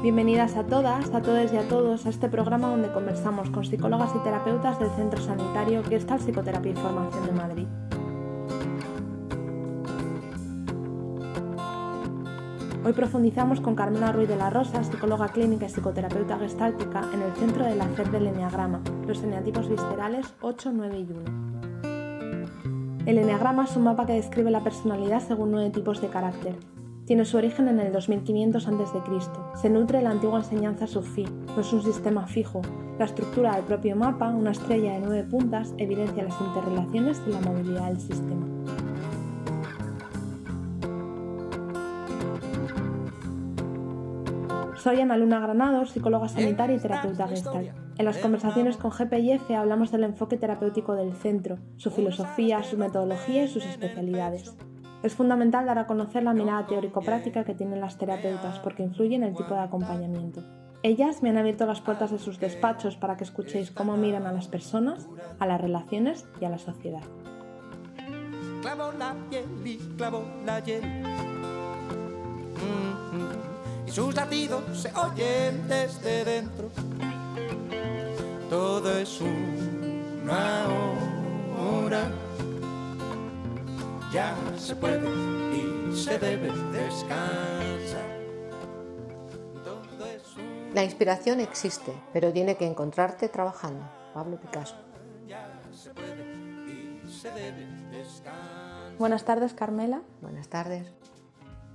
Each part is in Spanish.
Bienvenidas a todas, a todos y a todos a este programa donde conversamos con psicólogas y terapeutas del Centro Sanitario Gestalt Psicoterapia y Formación de Madrid. Hoy profundizamos con Carmela Ruiz de la Rosa, psicóloga clínica y psicoterapeuta gestáltica en el centro del hacer del eneagrama, los eneatipos viscerales 8, 9 y 1. El eneagrama es un mapa que describe la personalidad según nueve tipos de carácter, tiene su origen en el 2500 a.C. Se nutre de la antigua enseñanza sufí, no es un sistema fijo. La estructura del propio mapa, una estrella de nueve puntas, evidencia las interrelaciones y la movilidad del sistema. Soy Ana Luna Granado, psicóloga sanitaria y terapeuta gestal. En las conversaciones con GPIF hablamos del enfoque terapéutico del centro, su filosofía, su metodología y sus especialidades. Es fundamental dar a conocer la mirada teórico-práctica que tienen las terapeutas porque influye en el tipo de acompañamiento. Ellas me han abierto las puertas de sus despachos para que escuchéis cómo miran a las personas, a las relaciones y a la sociedad. Clavo la piel y clavo la hiel. Mm-hmm. Y sus latidos se oyen desde dentro. Todo es una hora ya se puede y se debe descansar. La inspiración existe, pero tiene que encontrarte trabajando. Pablo Picasso. Buenas tardes, Carmela. Buenas tardes.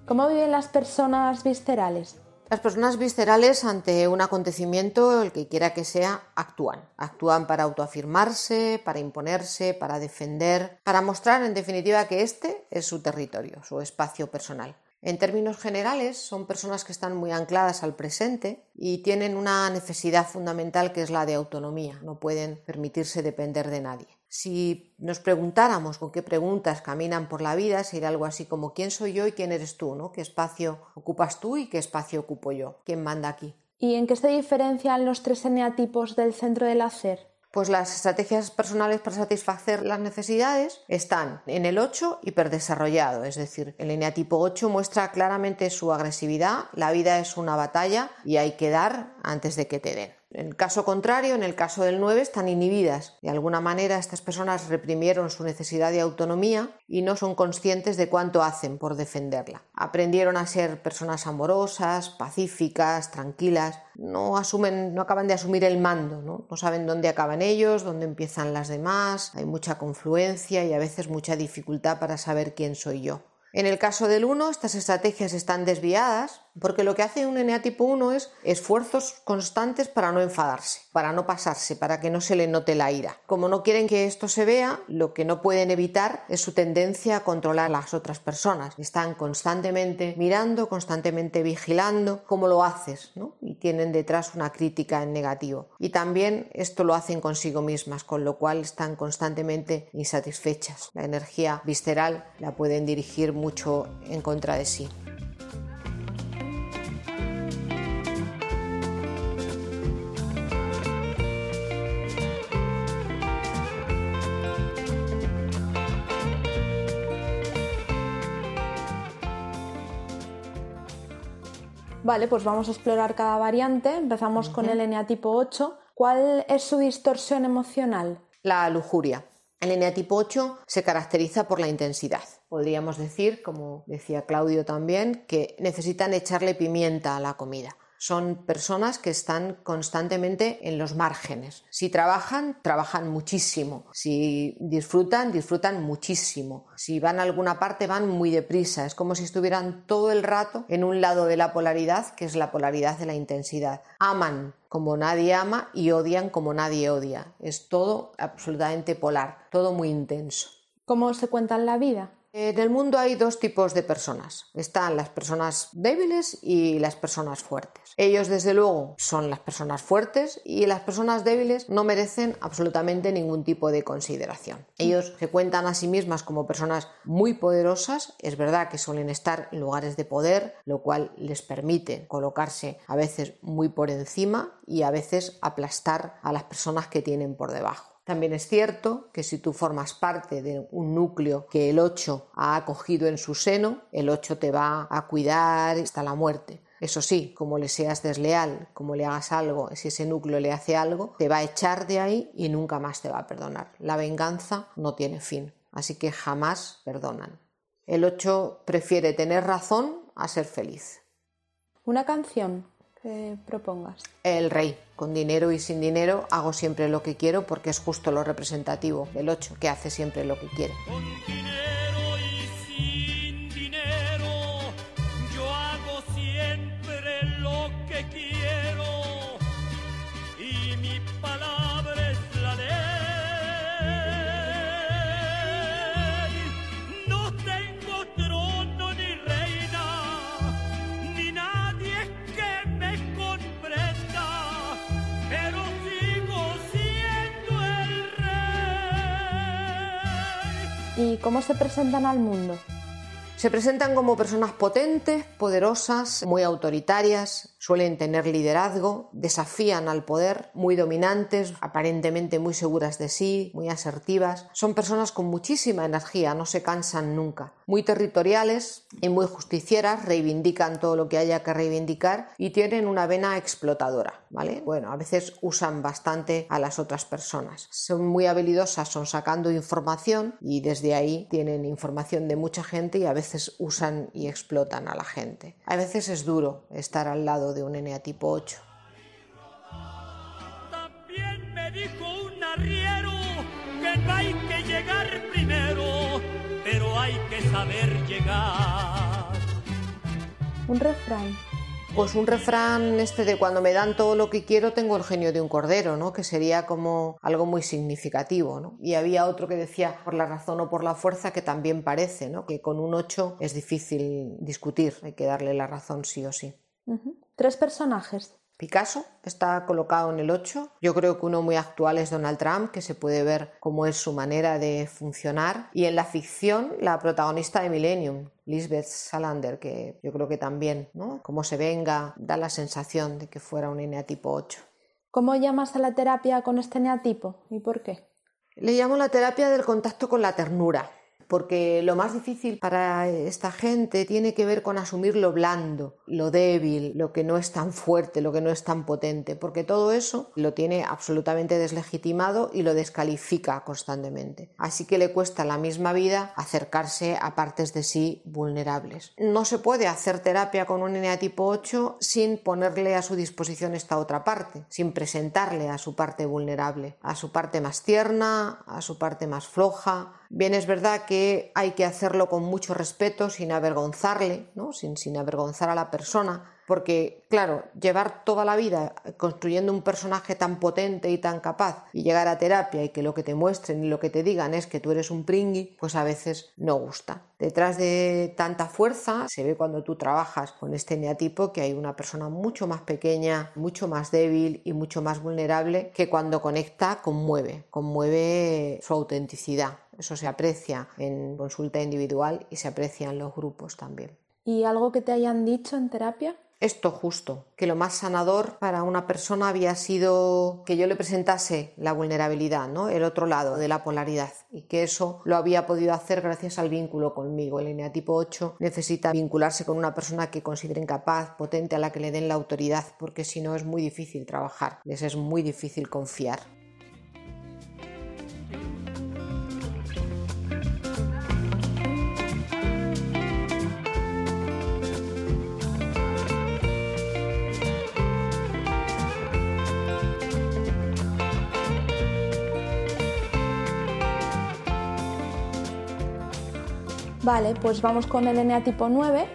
¿Cómo viven las personas viscerales? Las personas viscerales ante un acontecimiento, el que quiera que sea, actúan. Actúan para autoafirmarse, para imponerse, para defender, para mostrar en definitiva que este es su territorio, su espacio personal. En términos generales, son personas que están muy ancladas al presente y tienen una necesidad fundamental que es la de autonomía. No pueden permitirse depender de nadie. Si nos preguntáramos con qué preguntas caminan por la vida, sería algo así como ¿quién soy yo y quién eres tú? ¿no? ¿Qué espacio ocupas tú y qué espacio ocupo yo? ¿Quién manda aquí? ¿Y en qué se diferencian los tres eneatipos del centro del hacer? Pues las estrategias personales para satisfacer las necesidades están en el 8 hiperdesarrollado, es decir, el eneatipo 8 muestra claramente su agresividad, la vida es una batalla y hay que dar antes de que te den. En el caso contrario, en el caso del 9, están inhibidas. De alguna manera, estas personas reprimieron su necesidad de autonomía y no son conscientes de cuánto hacen por defenderla. Aprendieron a ser personas amorosas, pacíficas, tranquilas. No asumen, no acaban de asumir el mando, ¿no? no saben dónde acaban ellos, dónde empiezan las demás. Hay mucha confluencia y a veces mucha dificultad para saber quién soy yo. En el caso del 1, estas estrategias están desviadas porque lo que hace un NA tipo 1 es esfuerzos constantes para no enfadarse, para no pasarse, para que no se le note la ira. Como no quieren que esto se vea, lo que no pueden evitar es su tendencia a controlar a las otras personas. Están constantemente mirando, constantemente vigilando cómo lo haces, ¿no? Y tienen detrás una crítica en negativo. Y también esto lo hacen consigo mismas, con lo cual están constantemente insatisfechas. La energía visceral la pueden dirigir mucho en contra de sí. Vale, pues vamos a explorar cada variante. Empezamos con el eneatipo 8. ¿Cuál es su distorsión emocional? La lujuria. El eneatipo 8 se caracteriza por la intensidad. Podríamos decir, como decía Claudio también, que necesitan echarle pimienta a la comida son personas que están constantemente en los márgenes. Si trabajan, trabajan muchísimo. Si disfrutan, disfrutan muchísimo. Si van a alguna parte, van muy deprisa. Es como si estuvieran todo el rato en un lado de la polaridad, que es la polaridad de la intensidad. Aman como nadie ama y odian como nadie odia. Es todo absolutamente polar, todo muy intenso. ¿Cómo se cuenta en la vida? En el mundo hay dos tipos de personas. Están las personas débiles y las personas fuertes. Ellos, desde luego, son las personas fuertes y las personas débiles no merecen absolutamente ningún tipo de consideración. Ellos se cuentan a sí mismas como personas muy poderosas. Es verdad que suelen estar en lugares de poder, lo cual les permite colocarse a veces muy por encima y a veces aplastar a las personas que tienen por debajo. También es cierto que si tú formas parte de un núcleo que el 8 ha acogido en su seno, el 8 te va a cuidar hasta la muerte. Eso sí, como le seas desleal, como le hagas algo, si ese núcleo le hace algo, te va a echar de ahí y nunca más te va a perdonar. La venganza no tiene fin, así que jamás perdonan. El 8 prefiere tener razón a ser feliz. Una canción que propongas. El rey, con dinero y sin dinero, hago siempre lo que quiero porque es justo lo representativo del 8, que hace siempre lo que quiere. Cómo se presentan al mundo? Se presentan como personas potentes, poderosas, muy autoritarias, suelen tener liderazgo, desafían al poder, muy dominantes, aparentemente muy seguras de sí, muy asertivas. Son personas con muchísima energía, no se cansan nunca. Muy territoriales y muy justicieras, reivindican todo lo que haya que reivindicar y tienen una vena explotadora, ¿vale? Bueno, a veces usan bastante a las otras personas. Son muy habilidosas, son sacando información y desde ahí tienen información de mucha gente y a veces usan y explotan a la gente. A veces es duro estar al lado de un eneatipo 8. También me dijo un arriero que no hay que llegar primero, pero hay que saber llegar. Un refrán. Pues un refrán este de cuando me dan todo lo que quiero tengo el genio de un cordero, ¿no? Que sería como algo muy significativo, ¿no? Y había otro que decía por la razón o por la fuerza que también parece, ¿no? Que con un 8 es difícil discutir, hay que darle la razón sí o sí. Tres personajes. Picasso está colocado en el 8. Yo creo que uno muy actual es Donald Trump, que se puede ver cómo es su manera de funcionar. Y en la ficción, la protagonista de Millennium, Lisbeth Salander, que yo creo que también, ¿no? Como se venga, da la sensación de que fuera un eneatipo 8. ¿Cómo llamas a la terapia con este eneatipo y por qué? Le llamo la terapia del contacto con la ternura porque lo más difícil para esta gente tiene que ver con asumir lo blando, lo débil, lo que no es tan fuerte, lo que no es tan potente, porque todo eso lo tiene absolutamente deslegitimado y lo descalifica constantemente. Así que le cuesta la misma vida acercarse a partes de sí vulnerables. No se puede hacer terapia con un tipo 8 sin ponerle a su disposición esta otra parte, sin presentarle a su parte vulnerable, a su parte más tierna, a su parte más floja, Bien, es verdad que hay que hacerlo con mucho respeto, sin avergonzarle, ¿no? sin, sin avergonzar a la persona, porque, claro, llevar toda la vida construyendo un personaje tan potente y tan capaz y llegar a terapia y que lo que te muestren y lo que te digan es que tú eres un pringui, pues a veces no gusta. Detrás de tanta fuerza se ve cuando tú trabajas con este neatipo que hay una persona mucho más pequeña, mucho más débil y mucho más vulnerable que cuando conecta conmueve, conmueve su autenticidad. Eso se aprecia en consulta individual y se aprecia en los grupos también. ¿Y algo que te hayan dicho en terapia? esto justo, que lo más sanador para una persona había sido que yo le presentase la vulnerabilidad, ¿no? el otro lado de la polaridad, y que eso lo había podido hacer gracias al vínculo conmigo. El eneatipo 8 necesita vincularse con una persona que considere incapaz, potente, a la que le den la autoridad, porque si no es muy difícil trabajar, les es muy difícil confiar. Vale, pues vamos con el eneatipo 9.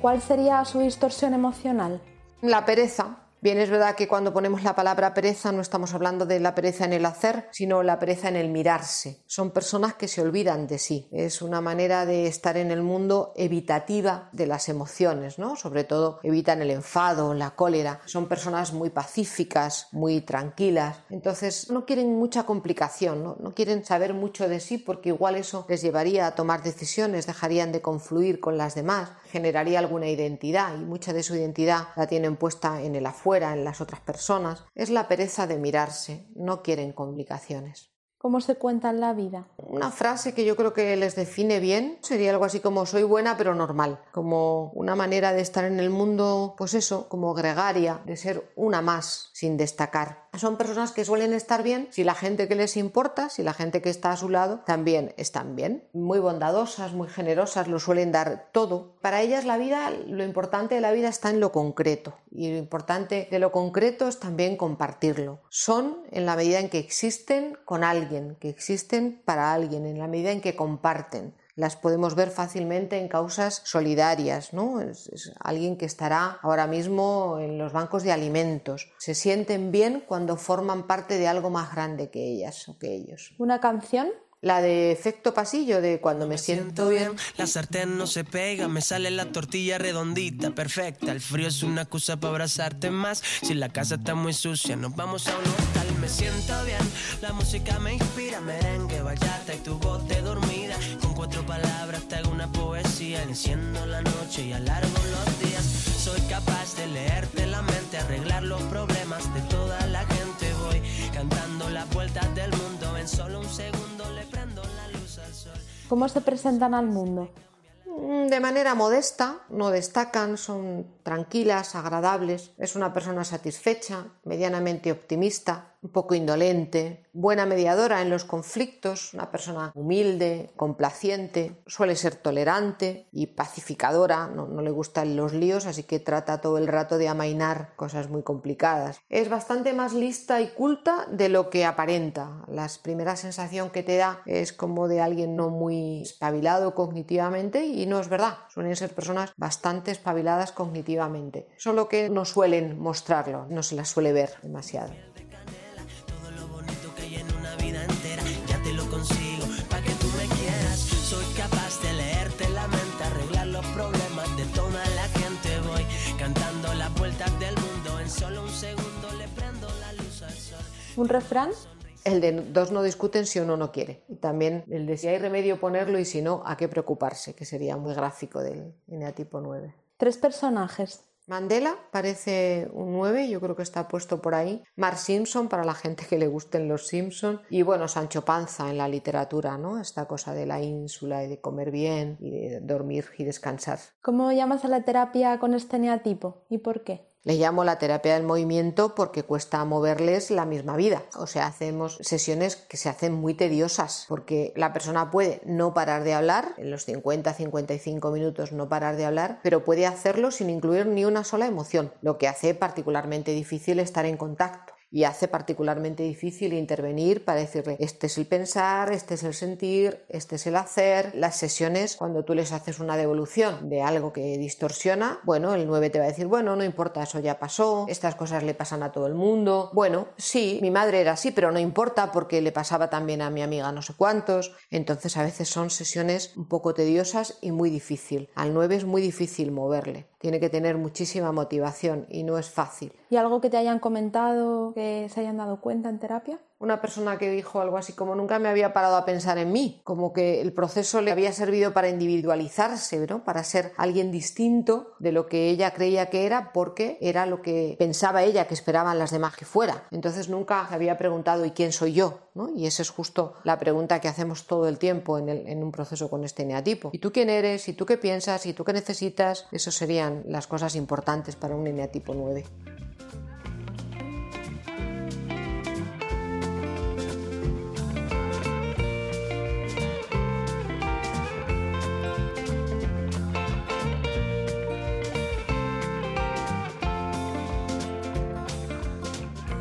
¿Cuál sería su distorsión emocional? La pereza. Bien, es verdad que cuando ponemos la palabra pereza no estamos hablando de la pereza en el hacer, sino la pereza en el mirarse. Son personas que se olvidan de sí. Es una manera de estar en el mundo evitativa de las emociones, ¿no? Sobre todo evitan el enfado, la cólera. Son personas muy pacíficas, muy tranquilas. Entonces no quieren mucha complicación, ¿no? no quieren saber mucho de sí porque igual eso les llevaría a tomar decisiones, dejarían de confluir con las demás, generaría alguna identidad y mucha de su identidad la tienen puesta en el afuera en las otras personas, es la pereza de mirarse, no quieren complicaciones. ¿Cómo se cuentan la vida? Una frase que yo creo que les define bien sería algo así como soy buena pero normal, como una manera de estar en el mundo, pues eso, como gregaria, de ser una más sin destacar. Son personas que suelen estar bien si la gente que les importa, si la gente que está a su lado también están bien. Muy bondadosas, muy generosas, lo suelen dar todo. Para ellas la vida, lo importante de la vida está en lo concreto y lo importante de lo concreto es también compartirlo. Son en la medida en que existen con alguien que existen para alguien, en la medida en que comparten. Las podemos ver fácilmente en causas solidarias, ¿no? Es, alguien que estará ahora mismo en los bancos de alimentos. Se sienten bien cuando forman parte de algo más grande que ellas o que ellos. ¿Una canción? La de efecto pasillo, de cuando me, siento, bien. La sartén no se pega, me sale la tortilla redondita, perfecta. El frío es una excusa para abrazarte más. Si la casa está muy sucia, nos vamos a un hotel. Me siento bien, la música me inspira, merengue, bachata y tu voz de dormida. Cuatro palabras te hago una poesía, enciendo la noche y alargo los días. Soy capaz de leerte la mente, arreglar los problemas de toda la gente. Voy cantando las vueltas del mundo en solo un segundo le ¿Cómo se presentan al mundo? Mm, de manera modesta, no destacan, son tranquilas, agradables, es una persona satisfecha, medianamente optimista, un poco indolente, buena mediadora en los conflictos, una persona humilde, complaciente, suele ser tolerante y pacificadora, no, le gustan los líos, así que trata todo el rato de amainar cosas muy complicadas. Es bastante más lista y culta de lo que aparenta. La primera sensación que te da es como de alguien no muy espabilado cognitivamente y no es verdad, suelen ser personas bastante espabiladas cognitivamente, solo que no suelen mostrarlo, no se las suele ver demasiado. ¿Un refrán? El de dos no discuten si uno no quiere. Y también el de si hay remedio ponerlo y si no, a qué preocuparse, que sería muy gráfico del eneatipo 9. Tres personajes. Mandela parece un 9, yo creo que está puesto por ahí. Mark Simpson, para la gente que le gusten los Simpson. Y bueno, Sancho Panza en la literatura, ¿no? Esta cosa de la ínsula y de comer bien y de dormir y descansar. ¿Cómo llamas a la terapia con este eneatipo y por qué? Le llamo la terapia del movimiento porque cuesta moverles la misma vida. O sea, hacemos sesiones que se hacen muy tediosas porque la persona puede no parar de hablar, en los 50-55 minutos no parar de hablar, pero puede hacerlo sin incluir ni una sola emoción, lo que hace particularmente difícil estar en contacto y hace particularmente difícil intervenir para decirle este es el pensar, este es el sentir, este es el hacer. Las sesiones, cuando tú les haces una devolución de algo que distorsiona, bueno, el 9 te va a decir, bueno, no importa, eso ya pasó, estas cosas le pasan a todo el mundo. Bueno, sí, mi madre era así, pero no importa porque le pasaba también a mi amiga no sé cuántos. Entonces a veces son sesiones un poco tediosas y muy difícil. Al 9 es muy difícil moverle tiene que tener muchísima motivación y no es fácil. ¿Y algo que te hayan comentado, que se hayan dado cuenta en terapia? una persona que dijo algo así como nunca me había parado a pensar en mí, como que el proceso le había servido para individualizarse, ¿no? para ser alguien distinto de lo que ella creía que era, porque era lo que pensaba ella que esperaban las demás que fuera. Entonces nunca se había preguntado ¿y quién soy yo? ¿no? Y esa es justo la pregunta que hacemos todo el tiempo en, un proceso con este eneatipo. ¿Y tú quién eres? ¿Y tú qué piensas? ¿Y tú qué necesitas? Eso serían las cosas importantes para un eneatipo 9.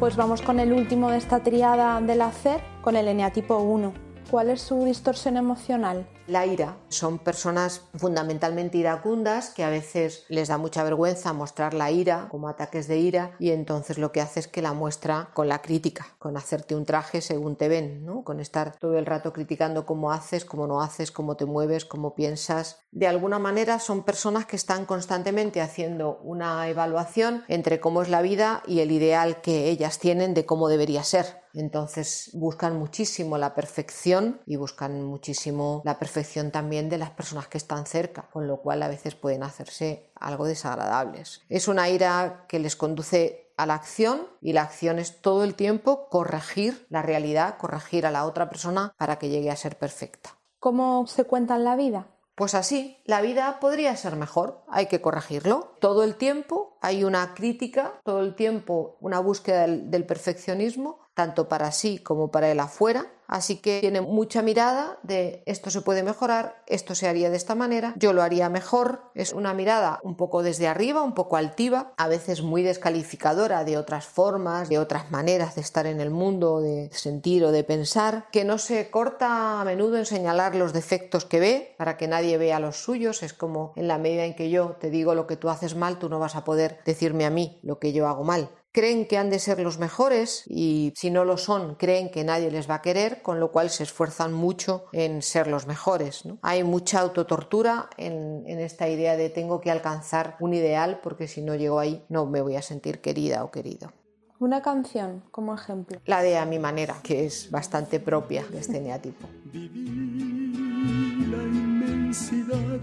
Pues vamos con el último de esta triada del hacer, con el eneatipo 1. ¿Cuál es su distorsión emocional? La ira. Son personas fundamentalmente iracundas que a veces les da mucha vergüenza mostrar la ira como ataques de ira y entonces lo que hace es que la muestra con la crítica, con hacerte un traje según te ven, ¿no? con estar todo el rato criticando cómo haces, cómo no haces, cómo te mueves, cómo piensas. De alguna manera son personas que están constantemente haciendo una evaluación entre cómo es la vida y el ideal que ellas tienen de cómo debería ser. Entonces buscan muchísimo la perfección y buscan muchísimo la perfección también de las personas que están cerca, con lo cual a veces pueden hacerse algo desagradables. Es una ira que les conduce a la acción y la acción es todo el tiempo corregir la realidad, corregir a la otra persona para que llegue a ser perfecta. ¿Cómo se cuenta en la vida? Pues así, la vida podría ser mejor, hay que corregirlo. Todo el tiempo hay una crítica, todo el tiempo una búsqueda del, perfeccionismo, tanto para sí como para el afuera, Así que tiene mucha mirada de esto se puede mejorar, esto se haría de esta manera, yo lo haría mejor. Es una mirada un poco desde arriba, un poco altiva, a veces muy descalificadora de otras formas, de otras maneras de estar en el mundo, de sentir o de pensar, que no se corta a menudo en señalar los defectos que ve para que nadie vea los suyos. Es como en la medida en que yo te digo lo que tú haces mal, tú no vas a poder decirme a mí lo que yo hago mal creen que han de ser los mejores y si no lo son creen que nadie les va a querer, con lo cual se esfuerzan mucho en ser los mejores. Hay mucha autotortura en, en esta idea de tengo que alcanzar un ideal porque si no llego ahí no me voy a sentir querida o querido. Una canción como ejemplo. La de A mi manera, que es bastante propia de este neatipo. la inmensidad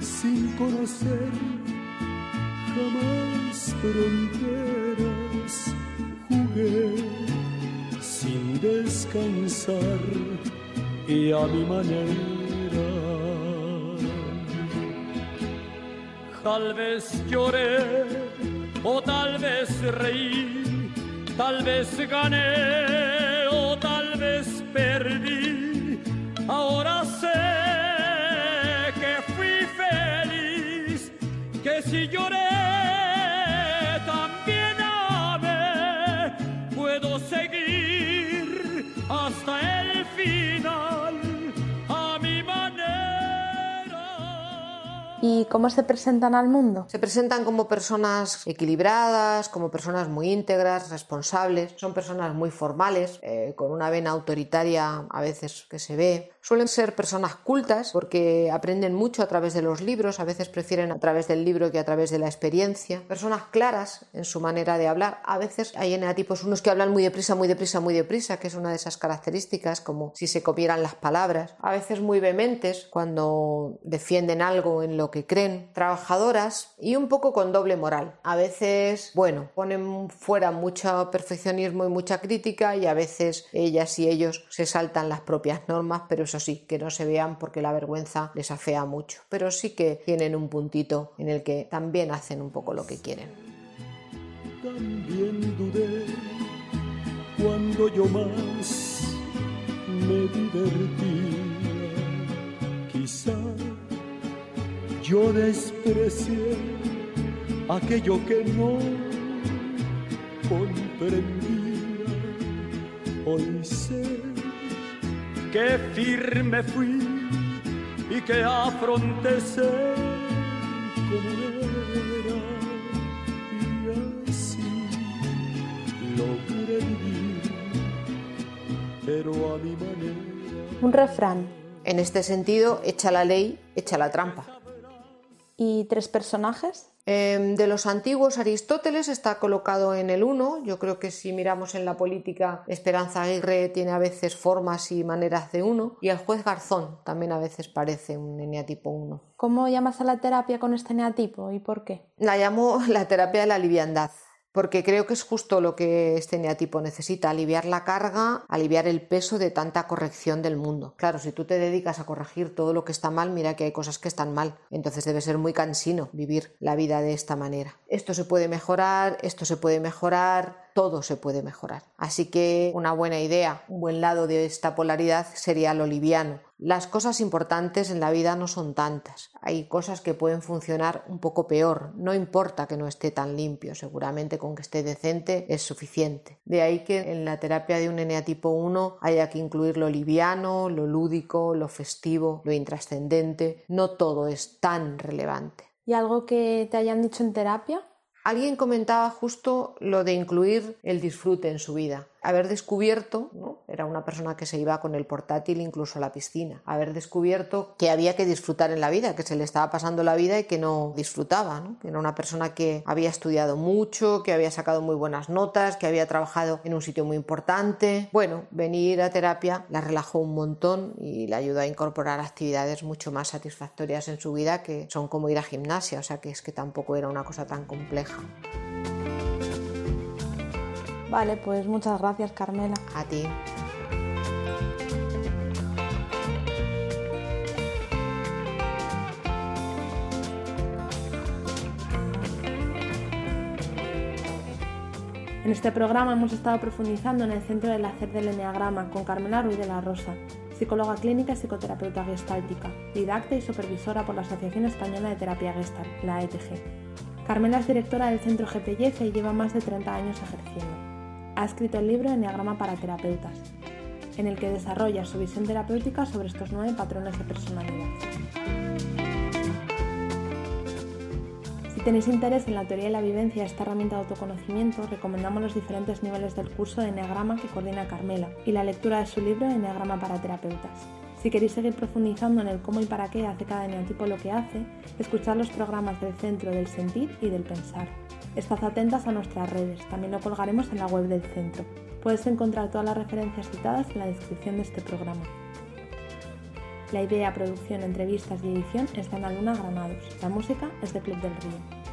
sin conocer jamás fronteras jugué sin descansar y a mi manera. Tal vez lloré o tal vez reí, tal vez gané o tal vez perdí. Ahora sé que fui feliz, que si lloré ¿Y cómo se presentan al mundo? Se presentan como personas equilibradas, como personas muy íntegras, responsables, son personas muy formales, eh, con una vena autoritaria a veces que se ve. Suelen ser personas cultas porque aprenden mucho a través de los libros, a veces prefieren a través del libro que a través de la experiencia. Personas claras en su manera de hablar. A veces hay eneatipos unos que hablan muy deprisa, muy deprisa, muy deprisa, que es una de esas características, como si se comieran las palabras. A veces muy vehementes cuando defienden algo en lo que creen, trabajadoras y un poco con doble moral. A veces, bueno, ponen fuera mucho perfeccionismo y mucha crítica y a veces ellas y ellos se saltan las propias normas, pero eso sí, que no se vean porque la vergüenza les afea mucho. Pero sí que tienen un puntito en el que también hacen un poco lo que quieren. También dudé cuando yo más me divertía. Quizá yo desprecié aquello que no comprendía. Hoy sé que firme fui y que afronté ser como era y así logré vivir, pero a mi manera. Un refrán. En este sentido, echa la ley, echa la trampa. ¿Y tres personajes? Em, de los antiguos, Aristóteles está colocado en el 1. Yo creo que si miramos en la política, Esperanza Aguirre tiene a veces formas y maneras de uno. Y el juez Garzón también a veces parece un eneatipo 1. ¿Cómo llamas a la terapia con este eneatipo y por qué? La llamo la terapia de la liviandad porque creo que es justo lo que este neatipo necesita, aliviar la carga, aliviar el peso de tanta corrección del mundo. Claro, si tú te dedicas a corregir todo lo que está mal, mira que hay cosas que están mal, entonces debe ser muy cansino vivir la vida de esta manera. Esto se puede mejorar, esto se puede mejorar, todo se puede mejorar. Así que una buena idea, un buen lado de esta polaridad sería lo liviano. Las cosas importantes en la vida no son tantas. Hay cosas que pueden funcionar un poco peor. No importa que no esté tan limpio, seguramente con que esté decente es suficiente. De ahí que en la terapia de un eneatipo 1 haya que incluir lo liviano, lo lúdico, lo festivo, lo intrascendente. No todo es tan relevante. ¿Y algo que te hayan dicho en terapia? Alguien comentaba justo lo de incluir el disfrute en su vida haber descubierto, ¿no? era una persona que se iba con el portátil incluso a la piscina, haber descubierto que había que disfrutar en la vida, que se le estaba pasando la vida y que no disfrutaba, ¿no? era una persona que había estudiado mucho, que había sacado muy buenas notas, que había trabajado en un sitio muy importante. Bueno, venir a terapia la relajó un montón y le ayudó a incorporar actividades mucho más satisfactorias en su vida que son como ir a gimnasia, o sea que es que tampoco era una cosa tan compleja. Vale, pues muchas gracias Carmela. A ti. En este programa hemos estado profundizando en el centro del hacer del Enneagrama con Carmela Ruiz de la Rosa, psicóloga clínica y psicoterapeuta gestáltica, didacta y supervisora por la Asociación Española de Terapia Gestalt, la ETG. Carmela es directora del centro GPYF y lleva más de 30 años ejerciendo. Ha escrito el libro Enneagrama para terapeutas, en el que desarrolla su visión terapéutica sobre estos nueve patrones de personalidad. Si tenéis interés en la teoría y la vivencia de esta herramienta de autoconocimiento, recomendamos los diferentes niveles del curso de Enneagrama que coordina Carmela y la lectura de su libro Enneagrama para terapeutas. Si queréis seguir profundizando en el cómo y para qué hace cada eneatipo lo que hace, escuchad los programas del Centro del Sentir y del Pensar. Estad atentas a nuestras redes, también lo colgaremos en la web del centro. Puedes encontrar todas las referencias citadas en la descripción de este programa. La idea, producción, entrevistas y edición es de Ana Luna Granados. La música es de Club del Río.